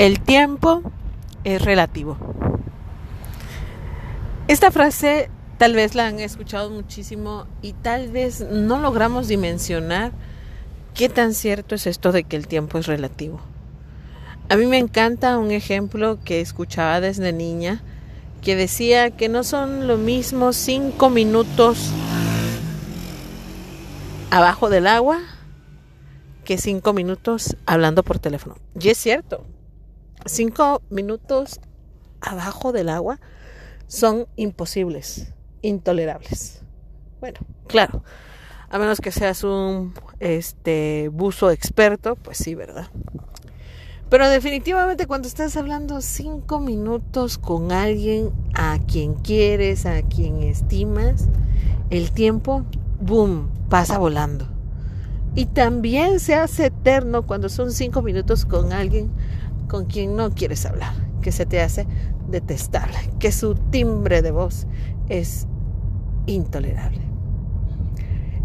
El tiempo es relativo. Esta frase tal vez la han escuchado muchísimo y tal vez no logramos dimensionar qué tan cierto es esto de que el tiempo es relativo. A mí me encanta un ejemplo que escuchaba desde niña que decía que no son lo mismo cinco minutos abajo del agua que cinco minutos hablando por teléfono. Y es cierto, cinco minutos abajo del agua son imposibles, intolerables. Bueno, claro, a menos que seas un este buzo experto, pues sí, ¿verdad? Pero definitivamente cuando estás hablando cinco minutos con alguien a quien quieres, a quien estimas, el tiempo, boom, pasa volando. Y también se hace eterno cuando son cinco minutos con alguien con quien no quieres hablar, que se te hace detestable, que su timbre de voz es intolerable.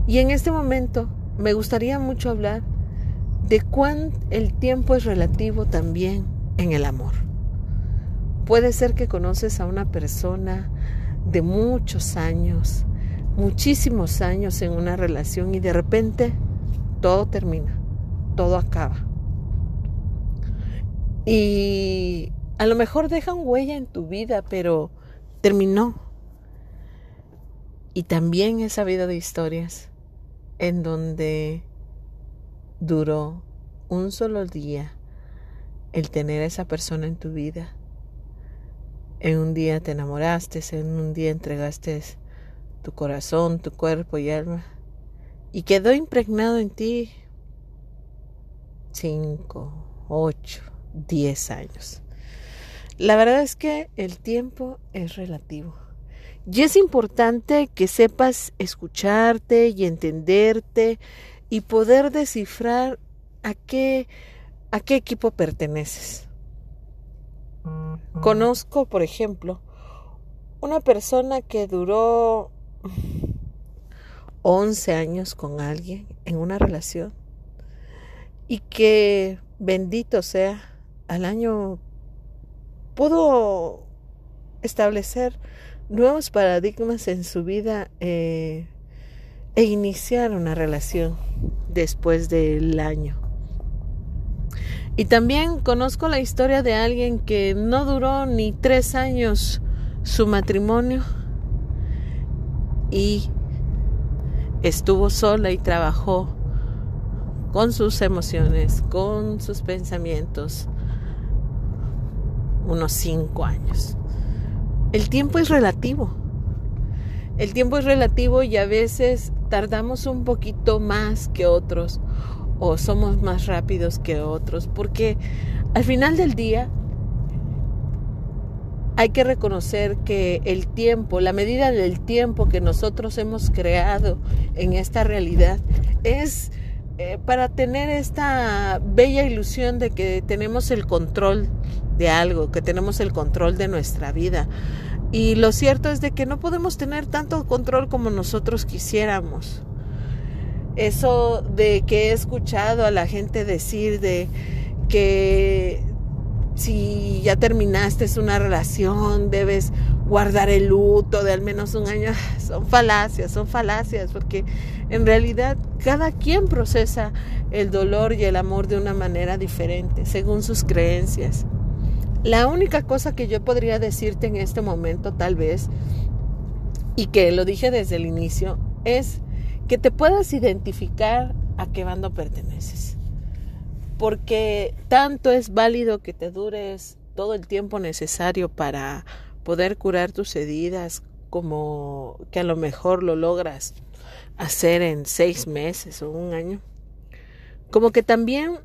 Y en este momento me gustaría mucho hablar de cuán el tiempo es relativo también en el amor. Puede ser que conoces a una persona de muchos años, muchísimos años en una relación y de repente todo termina, todo acaba. Y a lo mejor deja un huella en tu vida, pero terminó. Y también he sabido de historias en donde duró un solo día el tener a esa persona en tu vida. En un día te enamoraste, en un día entregaste tu corazón, tu cuerpo y alma y quedó impregnado en ti cinco, ocho, diez años. La verdad es que el tiempo es relativo. Y es importante que sepas escucharte y entenderte y poder descifrar a qué, a qué equipo perteneces. Conozco, por ejemplo, una persona que duró 11 años con alguien en una relación y que, bendito sea, al año pudo establecer nuevos paradigmas en su vida eh, e iniciar una relación después del año. Y también conozco la historia de alguien que no duró ni tres años su matrimonio y estuvo sola y trabajó con sus emociones, con sus pensamientos, unos cinco años. El tiempo es relativo. El tiempo es relativo y a veces tardamos un poquito más que otros o somos más rápidos que otros, porque al final del día hay que reconocer que el tiempo, la medida del tiempo que nosotros hemos creado en esta realidad es eh, para tener esta bella ilusión de que tenemos el control de algo, que tenemos el control de nuestra vida. Y lo cierto es de que no podemos tener tanto control como nosotros quisiéramos. Eso de que he escuchado a la gente decir de que si ya terminaste una relación, debes guardar el luto de al menos un año. Son falacias, son falacias, porque en realidad cada quien procesa el dolor y el amor de una manera diferente, según sus creencias. La única cosa que yo podría decirte en este momento, tal vez, y que lo dije desde el inicio, es que te puedas identificar a qué bando perteneces porque tanto es válido que te dures todo el tiempo necesario para poder curar tus heridas como que a lo mejor lo logras hacer en seis meses o un año. Como que también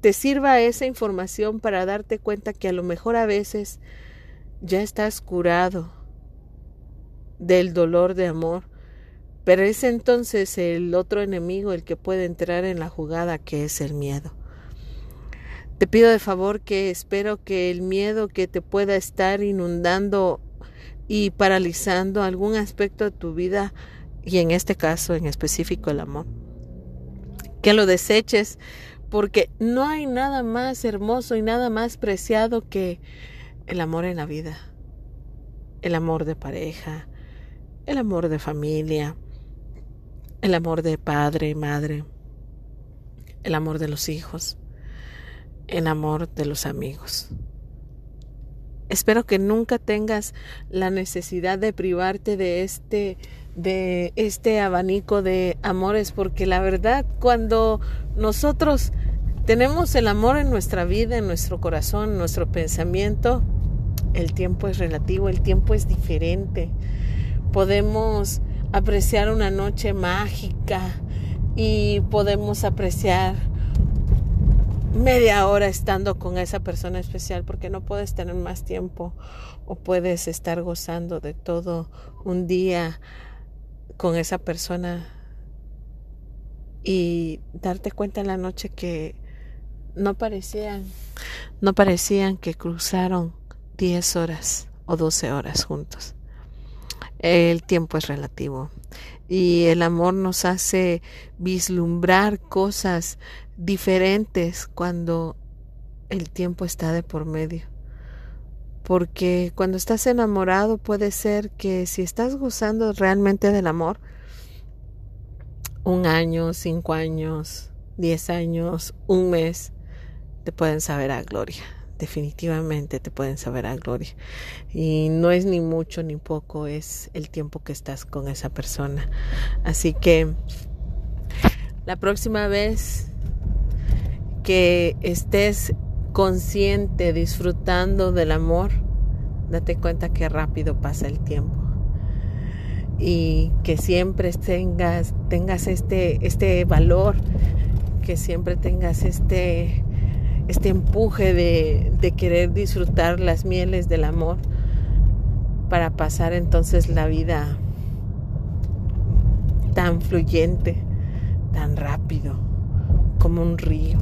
te sirva esa información para darte cuenta que a lo mejor a veces ya estás curado del dolor de amor, pero es entonces el otro enemigo el que puede entrar en la jugada que es el miedo. Te pido de favor que espero que el miedo que te pueda estar inundando y paralizando algún aspecto de tu vida, y en este caso en específico el amor, que lo deseches porque no hay nada más hermoso y nada más preciado que el amor en la vida, el amor de pareja, el amor de familia, el amor de padre y madre, el amor de los hijos, el amor de los amigos. Espero que nunca tengas la necesidad de privarte de este de este abanico de amores porque la verdad cuando nosotros tenemos el amor en nuestra vida, en nuestro corazón, en nuestro pensamiento, el tiempo es relativo, el tiempo es diferente. Podemos apreciar una noche mágica y podemos apreciar media hora estando con esa persona especial porque no puedes tener más tiempo o puedes estar gozando de todo un día con esa persona y darte cuenta en la noche que no parecían no parecían que cruzaron 10 horas o 12 horas juntos. El tiempo es relativo y el amor nos hace vislumbrar cosas diferentes cuando el tiempo está de por medio. Porque cuando estás enamorado puede ser que si estás gozando realmente del amor, un año, cinco años, diez años, un mes, te pueden saber a gloria. Definitivamente te pueden saber a gloria. Y no es ni mucho ni poco, es el tiempo que estás con esa persona. Así que la próxima vez que estés consciente, disfrutando del amor, date cuenta que rápido pasa el tiempo. Y que siempre tengas, tengas este, este valor, que siempre tengas este, este empuje de, de querer disfrutar las mieles del amor para pasar entonces la vida tan fluyente, tan rápido como un río,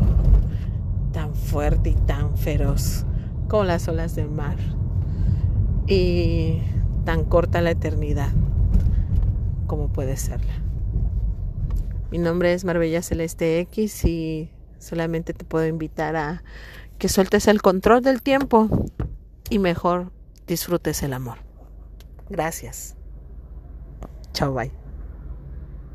fuerte y tan feroz como las olas del mar, y tan corta la eternidad como puede serla. Mi nombre es Marbella Celeste X y solamente te puedo invitar a que sueltes el control del tiempo y mejor disfrutes el amor. Gracias. Chao, bye.